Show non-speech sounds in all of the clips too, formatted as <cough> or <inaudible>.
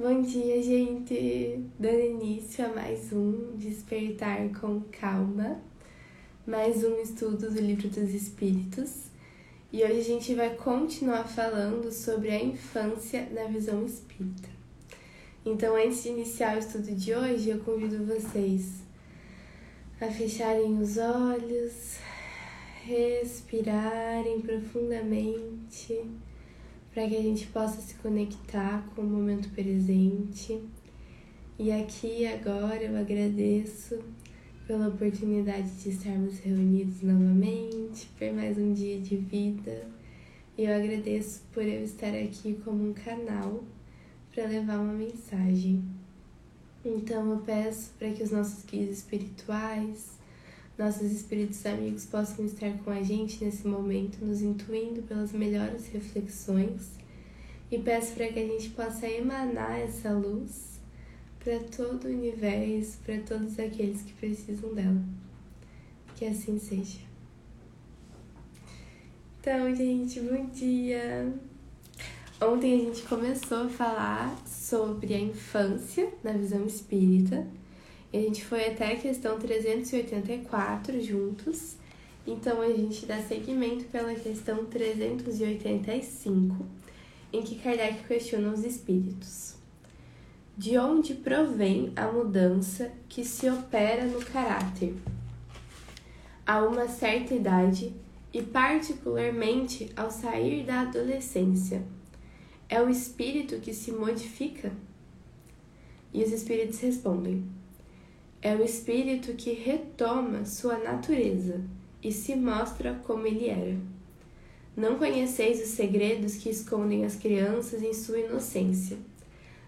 Bom dia, gente! Dando início a mais um Despertar com Calma, mais um estudo do Livro dos Espíritos. E hoje a gente vai continuar falando sobre a infância na visão espírita. Então, antes de iniciar o estudo de hoje, eu convido vocês a fecharem os olhos, respirarem profundamente para que a gente possa se conectar com o momento presente. E aqui agora eu agradeço pela oportunidade de estarmos reunidos novamente, por mais um dia de vida. E eu agradeço por eu estar aqui como um canal para levar uma mensagem. Então eu peço para que os nossos guias espirituais, nossos espíritos amigos possam estar com a gente nesse momento, nos intuindo pelas melhores reflexões e peço para que a gente possa emanar essa luz para todo o universo, para todos aqueles que precisam dela. Que assim seja. Então, gente, bom dia! Ontem a gente começou a falar sobre a infância na visão espírita a gente foi até a questão 384 juntos, então a gente dá seguimento pela questão 385, em que Kardec questiona os espíritos. De onde provém a mudança que se opera no caráter? A uma certa idade e, particularmente, ao sair da adolescência. É o espírito que se modifica? E os espíritos respondem: é o espírito que retoma sua natureza e se mostra como ele era. Não conheceis os segredos que escondem as crianças em sua inocência.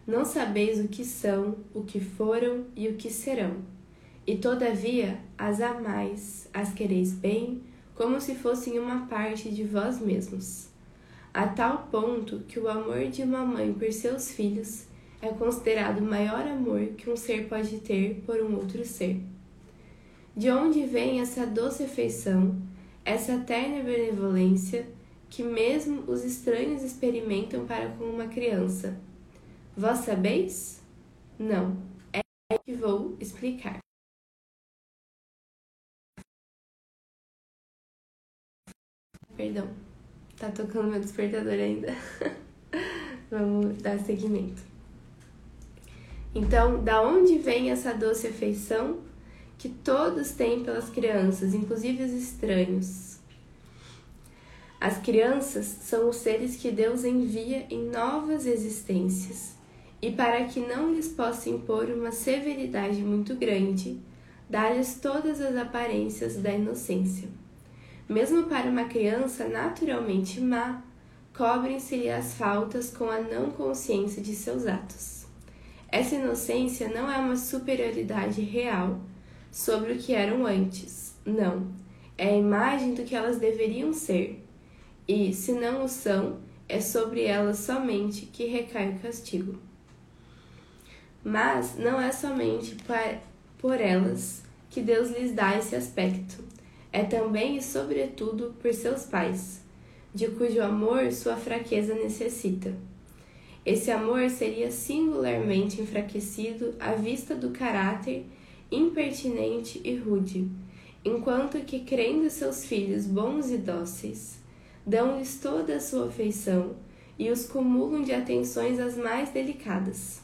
Não sabeis o que são, o que foram e o que serão. E todavia as amais, as quereis bem, como se fossem uma parte de vós mesmos. A tal ponto que o amor de uma mãe por seus filhos é considerado o maior amor que um ser pode ter por um outro ser. De onde vem essa doce afeição, essa terna benevolência que mesmo os estranhos experimentam para com uma criança? Vós sabeis? Não, é que vou explicar. Perdão, tá tocando meu despertador ainda. <laughs> Vamos dar seguimento. Então, da onde vem essa doce afeição que todos têm pelas crianças, inclusive os estranhos? As crianças são os seres que Deus envia em novas existências, e para que não lhes possa impor uma severidade muito grande, dá-lhes todas as aparências da inocência. Mesmo para uma criança naturalmente má, cobrem-se-lhe as faltas com a não consciência de seus atos. Essa inocência não é uma superioridade real sobre o que eram antes, não. É a imagem do que elas deveriam ser. E, se não o são, é sobre elas somente que recai o castigo. Mas não é somente por elas que Deus lhes dá esse aspecto. É também e sobretudo por seus pais, de cujo amor sua fraqueza necessita. Esse amor seria singularmente enfraquecido à vista do caráter impertinente e rude, enquanto que, crendo seus filhos bons e dóceis, dão-lhes toda a sua afeição e os cumulam de atenções as mais delicadas.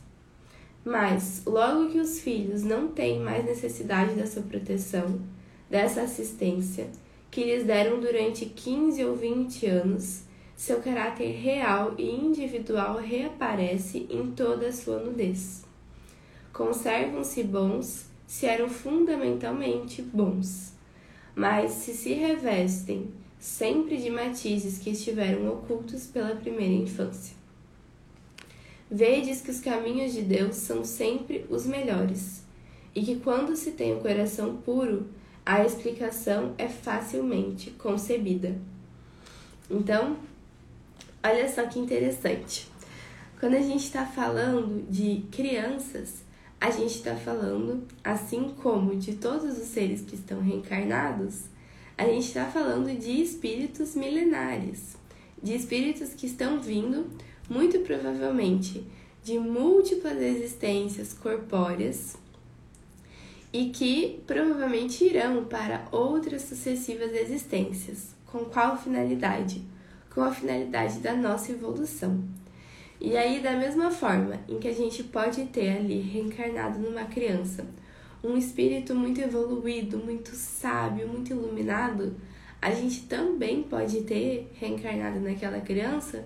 Mas, logo que os filhos não têm mais necessidade dessa proteção, dessa assistência, que lhes deram durante quinze ou vinte anos, seu caráter real e individual reaparece em toda a sua nudez. Conservam-se bons se eram fundamentalmente bons, mas se se revestem sempre de matizes que estiveram ocultos pela primeira infância. Vedes que os caminhos de Deus são sempre os melhores, e que quando se tem o coração puro, a explicação é facilmente concebida. Então, Olha só que interessante. Quando a gente está falando de crianças, a gente está falando, assim como de todos os seres que estão reencarnados, a gente está falando de espíritos milenares, de espíritos que estão vindo, muito provavelmente, de múltiplas existências corpóreas e que provavelmente irão para outras sucessivas existências. Com qual finalidade? Com a finalidade da nossa evolução. E aí, da mesma forma em que a gente pode ter ali reencarnado numa criança um espírito muito evoluído, muito sábio, muito iluminado, a gente também pode ter reencarnado naquela criança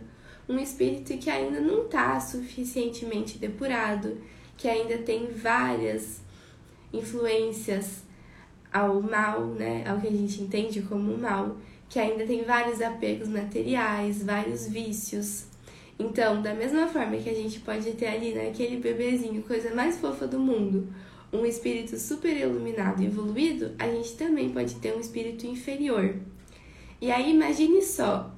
um espírito que ainda não está suficientemente depurado, que ainda tem várias influências ao mal, né, ao que a gente entende como mal, que ainda tem vários apegos materiais, vários vícios. Então, da mesma forma que a gente pode ter ali naquele né, bebezinho, coisa mais fofa do mundo, um espírito super iluminado e evoluído, a gente também pode ter um espírito inferior. E aí imagine só,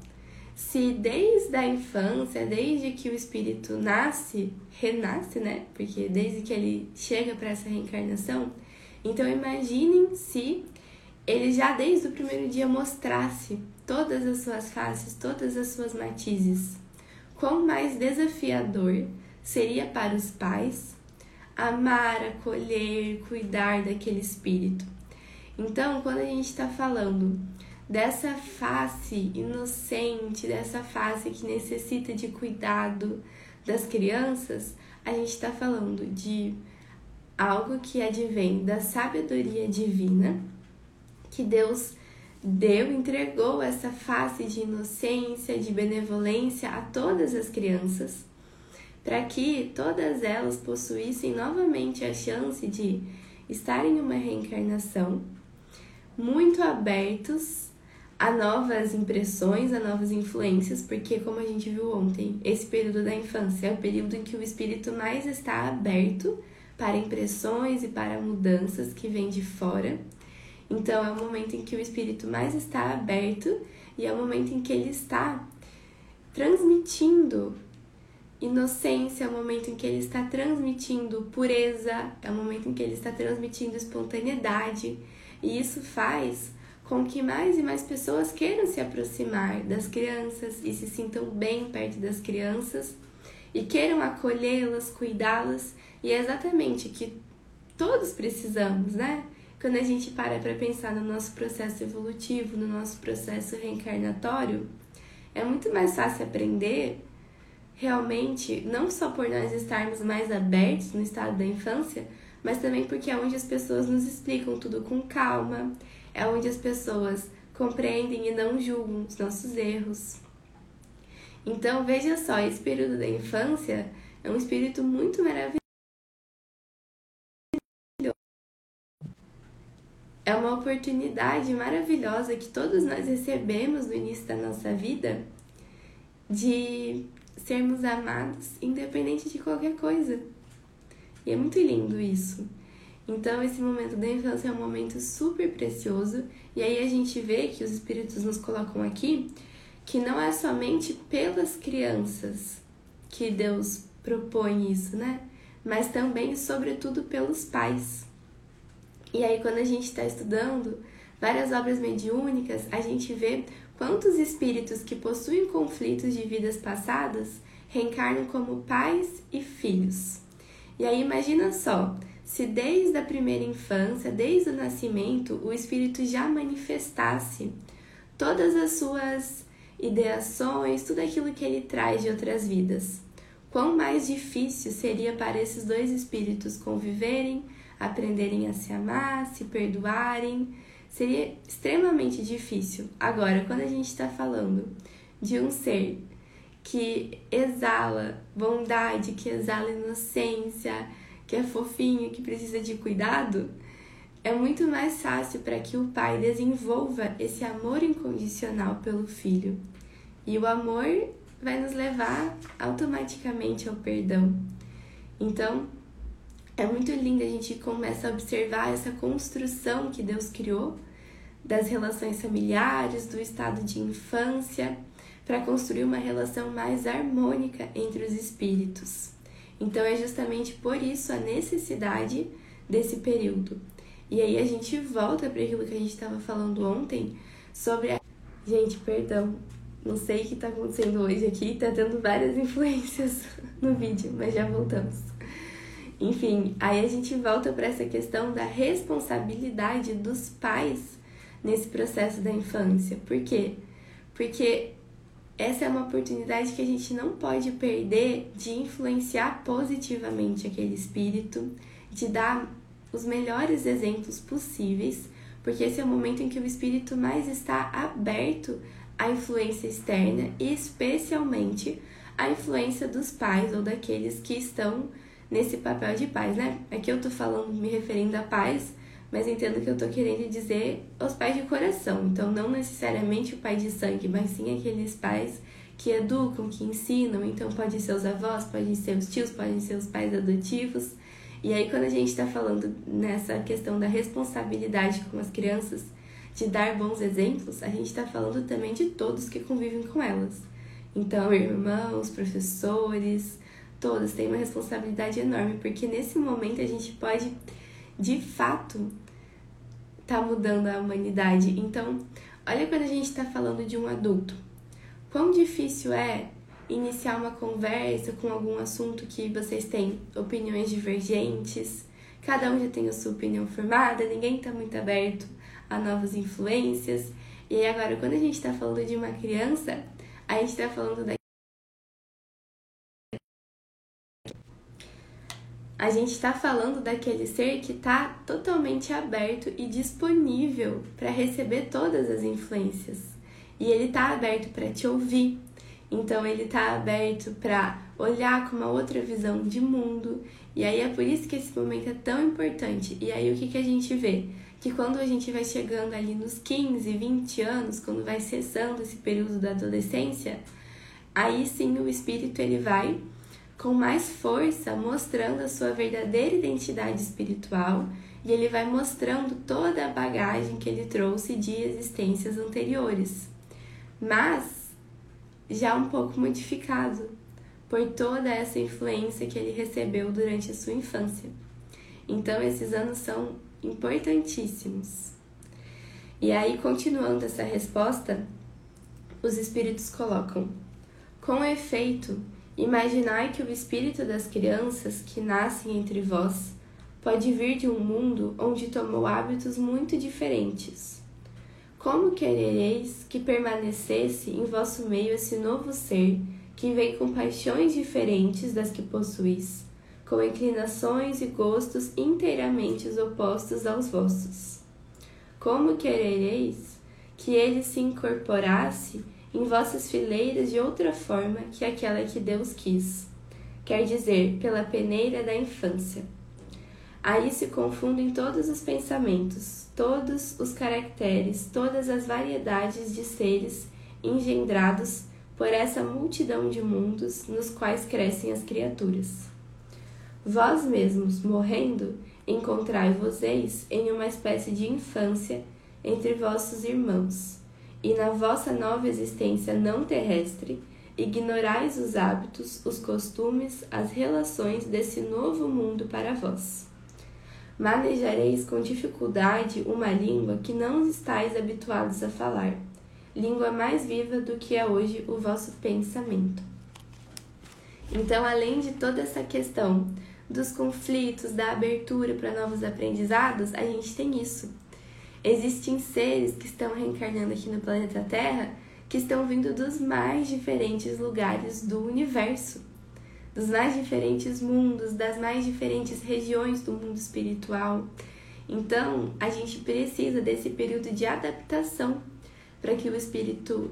se desde a infância, desde que o espírito nasce, renasce, né? Porque desde que ele chega para essa reencarnação, então imaginem se ele já desde o primeiro dia mostrasse todas as suas faces, todas as suas matizes. Quão mais desafiador seria para os pais amar, acolher, cuidar daquele espírito. Então, quando a gente está falando dessa face inocente, dessa face que necessita de cuidado das crianças, a gente está falando de algo que advém da sabedoria divina, que Deus deu, entregou essa face de inocência, de benevolência a todas as crianças para que todas elas possuíssem novamente a chance de estar em uma reencarnação, muito abertos a novas impressões, a novas influências, porque, como a gente viu ontem, esse período da infância é o período em que o espírito mais está aberto para impressões e para mudanças que vêm de fora. Então, é o momento em que o espírito mais está aberto e é o momento em que ele está transmitindo Inocência é o momento em que ele está transmitindo pureza, é o momento em que ele está transmitindo espontaneidade, e isso faz com que mais e mais pessoas queiram se aproximar das crianças e se sintam bem perto das crianças e queiram acolhê-las, cuidá-las, e é exatamente que todos precisamos, né? Quando a gente para para pensar no nosso processo evolutivo, no nosso processo reencarnatório, é muito mais fácil aprender realmente, não só por nós estarmos mais abertos no estado da infância, mas também porque é onde as pessoas nos explicam tudo com calma, é onde as pessoas compreendem e não julgam os nossos erros. Então, veja só, esse período da infância é um espírito muito maravilhoso. É uma oportunidade maravilhosa que todos nós recebemos no início da nossa vida de sermos amados independente de qualquer coisa. E é muito lindo isso. Então, esse momento da infância é um momento super precioso, e aí a gente vê que os espíritos nos colocam aqui que não é somente pelas crianças que Deus propõe isso, né? Mas também, sobretudo, pelos pais. E aí, quando a gente está estudando várias obras mediúnicas, a gente vê Quantos espíritos que possuem conflitos de vidas passadas reencarnam como pais e filhos? E aí imagina só, se desde a primeira infância, desde o nascimento, o espírito já manifestasse todas as suas ideações, tudo aquilo que ele traz de outras vidas. Quão mais difícil seria para esses dois espíritos conviverem, aprenderem a se amar, se perdoarem, seria extremamente difícil. Agora, quando a gente está falando de um ser que exala bondade, que exala inocência, que é fofinho, que precisa de cuidado, é muito mais fácil para que o pai desenvolva esse amor incondicional pelo filho. E o amor vai nos levar automaticamente ao perdão. Então, é muito lindo a gente começa a observar essa construção que Deus criou das relações familiares, do estado de infância, para construir uma relação mais harmônica entre os espíritos. Então é justamente por isso a necessidade desse período. E aí a gente volta para aquilo que a gente estava falando ontem sobre a... Gente, perdão. não sei o que tá acontecendo hoje aqui, tá tendo várias <laughs> influências no vídeo, mas já voltamos. Enfim, aí a gente volta para essa questão da responsabilidade dos pais nesse processo da infância. Por quê? Porque essa é uma oportunidade que a gente não pode perder de influenciar positivamente aquele espírito, de dar os melhores exemplos possíveis, porque esse é o momento em que o espírito mais está aberto à influência externa e especialmente à influência dos pais ou daqueles que estão nesse papel de pais, né? Aqui eu tô falando, me referindo a pais, mas entendo que eu tô querendo dizer os pais de coração. Então, não necessariamente o pai de sangue, mas sim aqueles pais que educam, que ensinam. Então, pode ser os avós, podem ser os tios, podem ser os pais adotivos. E aí, quando a gente está falando nessa questão da responsabilidade com as crianças, de dar bons exemplos, a gente está falando também de todos que convivem com elas. Então, irmãos, professores, todos têm uma responsabilidade enorme, porque nesse momento a gente pode, de fato, tá mudando a humanidade. Então, olha quando a gente está falando de um adulto. Quão difícil é iniciar uma conversa com algum assunto que vocês têm opiniões divergentes, cada um já tem a sua opinião formada, ninguém está muito aberto a novas influências. E agora, quando a gente está falando de uma criança, a gente está falando da a gente está falando daquele ser que está totalmente aberto e disponível para receber todas as influências. E ele está aberto para te ouvir, então ele está aberto para olhar com uma outra visão de mundo. E aí é por isso que esse momento é tão importante. E aí o que, que a gente vê? Que quando a gente vai chegando ali nos 15, 20 anos, quando vai cessando esse período da adolescência, aí sim o espírito ele vai com mais força mostrando a sua verdadeira identidade espiritual e ele vai mostrando toda a bagagem que ele trouxe de existências anteriores. Mas já um pouco modificado por toda essa influência que ele recebeu durante a sua infância. Então, esses anos são importantíssimos. E aí, continuando essa resposta, os espíritos colocam: com efeito, imaginai que o espírito das crianças que nascem entre vós pode vir de um mundo onde tomou hábitos muito diferentes como querereis que permanecesse em vosso meio esse novo ser, que vem com paixões diferentes das que possuís, com inclinações e gostos inteiramente opostos aos vossos? Como querereis que ele se incorporasse em vossas fileiras de outra forma que aquela que Deus quis, quer dizer, pela peneira da infância? Aí se confundem todos os pensamentos, todos os caracteres, todas as variedades de seres engendrados por essa multidão de mundos nos quais crescem as criaturas. Vós mesmos, morrendo, encontrai-vos-eis em uma espécie de infância entre vossos irmãos, e na vossa nova existência não terrestre, ignorais os hábitos, os costumes, as relações desse novo mundo para vós manejareis com dificuldade uma língua que não estáis habituados a falar, língua mais viva do que é hoje o vosso pensamento. Então, além de toda essa questão dos conflitos, da abertura para novos aprendizados, a gente tem isso. Existem seres que estão reencarnando aqui no planeta Terra que estão vindo dos mais diferentes lugares do universo dos mais diferentes mundos, das mais diferentes regiões do mundo espiritual. Então, a gente precisa desse período de adaptação para que o espírito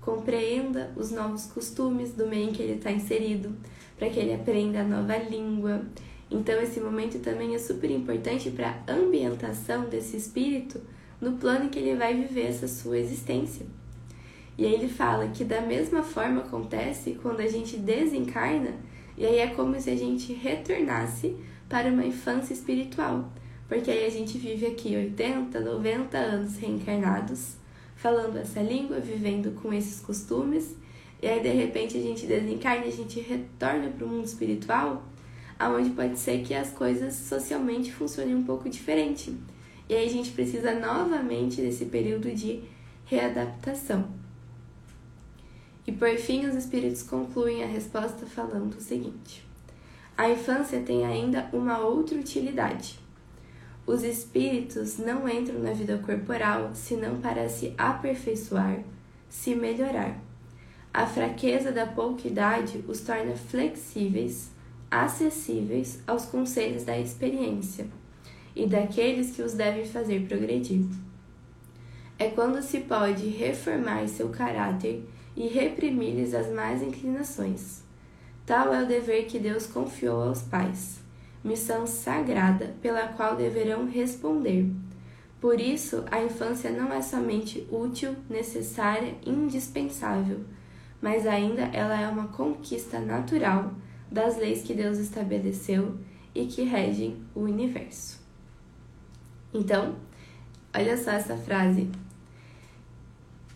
compreenda os novos costumes do meio em que ele está inserido, para que ele aprenda a nova língua. Então, esse momento também é super importante para a ambientação desse espírito no plano em que ele vai viver essa sua existência. E aí ele fala que da mesma forma acontece quando a gente desencarna e aí é como se a gente retornasse para uma infância espiritual, porque aí a gente vive aqui 80, 90 anos reencarnados, falando essa língua, vivendo com esses costumes, e aí de repente a gente desencarna a gente retorna para o mundo espiritual, aonde pode ser que as coisas socialmente funcionem um pouco diferente. E aí a gente precisa novamente desse período de readaptação. E por fim, os espíritos concluem a resposta falando o seguinte: A infância tem ainda uma outra utilidade. Os espíritos não entram na vida corporal senão para se aperfeiçoar, se melhorar. A fraqueza da pouca idade os torna flexíveis, acessíveis aos conselhos da experiência e daqueles que os devem fazer progredir. É quando se pode reformar seu caráter e reprimir-lhes as más inclinações. Tal é o dever que Deus confiou aos pais, missão sagrada pela qual deverão responder. Por isso, a infância não é somente útil, necessária e indispensável, mas ainda ela é uma conquista natural das leis que Deus estabeleceu e que regem o universo. Então, olha só essa frase.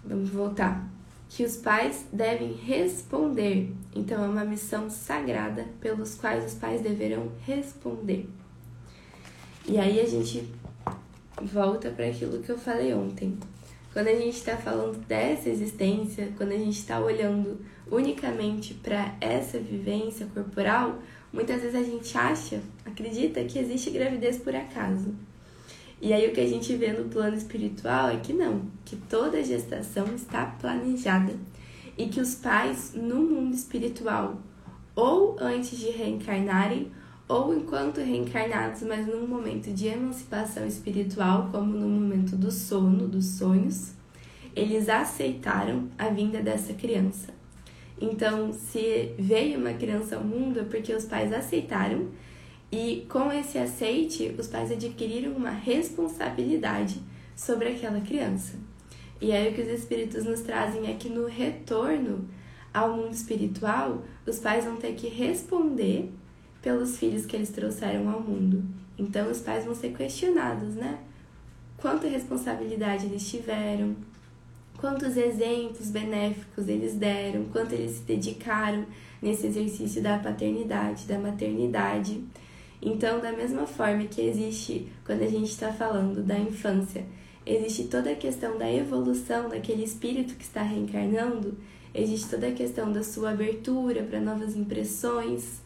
Vamos voltar. Que os pais devem responder. Então, é uma missão sagrada pelos quais os pais deverão responder. E aí a gente volta para aquilo que eu falei ontem. Quando a gente está falando dessa existência, quando a gente está olhando unicamente para essa vivência corporal, muitas vezes a gente acha, acredita que existe gravidez por acaso. E aí o que a gente vê no plano espiritual é que não, que toda gestação está planejada e que os pais no mundo espiritual, ou antes de reencarnarem, ou enquanto reencarnados, mas num momento de emancipação espiritual, como no momento do sono, dos sonhos, eles aceitaram a vinda dessa criança. Então, se veio uma criança ao mundo é porque os pais aceitaram e com esse aceite, os pais adquiriram uma responsabilidade sobre aquela criança. E aí o que os espíritos nos trazem é que no retorno ao mundo espiritual, os pais vão ter que responder pelos filhos que eles trouxeram ao mundo. Então os pais vão ser questionados, né? Quanta responsabilidade eles tiveram, quantos exemplos benéficos eles deram, quanto eles se dedicaram nesse exercício da paternidade, da maternidade. Então, da mesma forma que existe quando a gente está falando da infância, existe toda a questão da evolução daquele espírito que está reencarnando, existe toda a questão da sua abertura para novas impressões,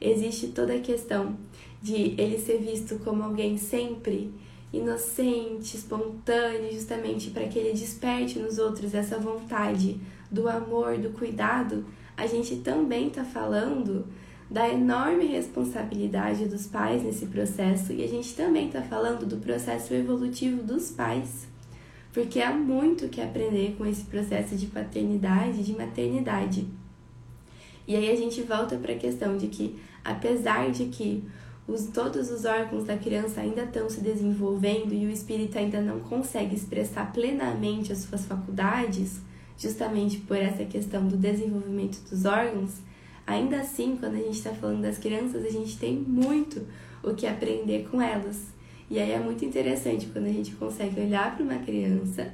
existe toda a questão de ele ser visto como alguém sempre inocente, espontâneo, justamente para que ele desperte nos outros essa vontade do amor, do cuidado. A gente também está falando da enorme responsabilidade dos pais nesse processo e a gente também está falando do processo evolutivo dos pais, porque há muito que aprender com esse processo de paternidade, de maternidade. E aí a gente volta para a questão de que, apesar de que os, todos os órgãos da criança ainda estão se desenvolvendo e o espírito ainda não consegue expressar plenamente as suas faculdades, justamente por essa questão do desenvolvimento dos órgãos, Ainda assim, quando a gente está falando das crianças, a gente tem muito o que aprender com elas. E aí é muito interessante quando a gente consegue olhar para uma criança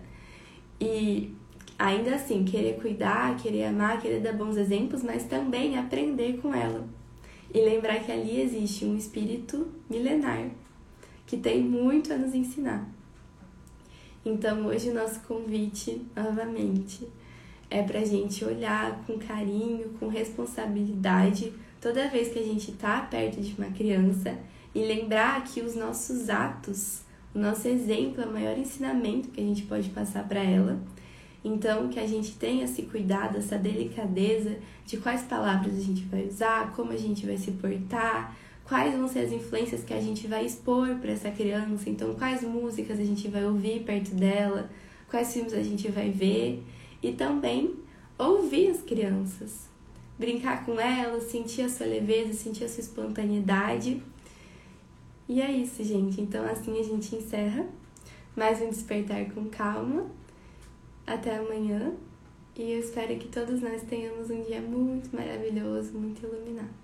e ainda assim querer cuidar, querer amar, querer dar bons exemplos, mas também aprender com ela. E lembrar que ali existe um espírito milenar que tem muito a nos ensinar. Então, hoje, o nosso convite novamente é para a gente olhar com carinho, com responsabilidade, toda vez que a gente está perto de uma criança e lembrar que os nossos atos, o nosso exemplo é o maior ensinamento que a gente pode passar para ela. Então, que a gente tenha esse cuidado, essa delicadeza de quais palavras a gente vai usar, como a gente vai se portar, quais vão ser as influências que a gente vai expor para essa criança, então, quais músicas a gente vai ouvir perto dela, quais filmes a gente vai ver e também ouvir as crianças, brincar com elas, sentir a sua leveza, sentir a sua espontaneidade. E é isso, gente. Então, assim a gente encerra mais um Despertar com Calma. Até amanhã. E eu espero que todos nós tenhamos um dia muito maravilhoso, muito iluminado.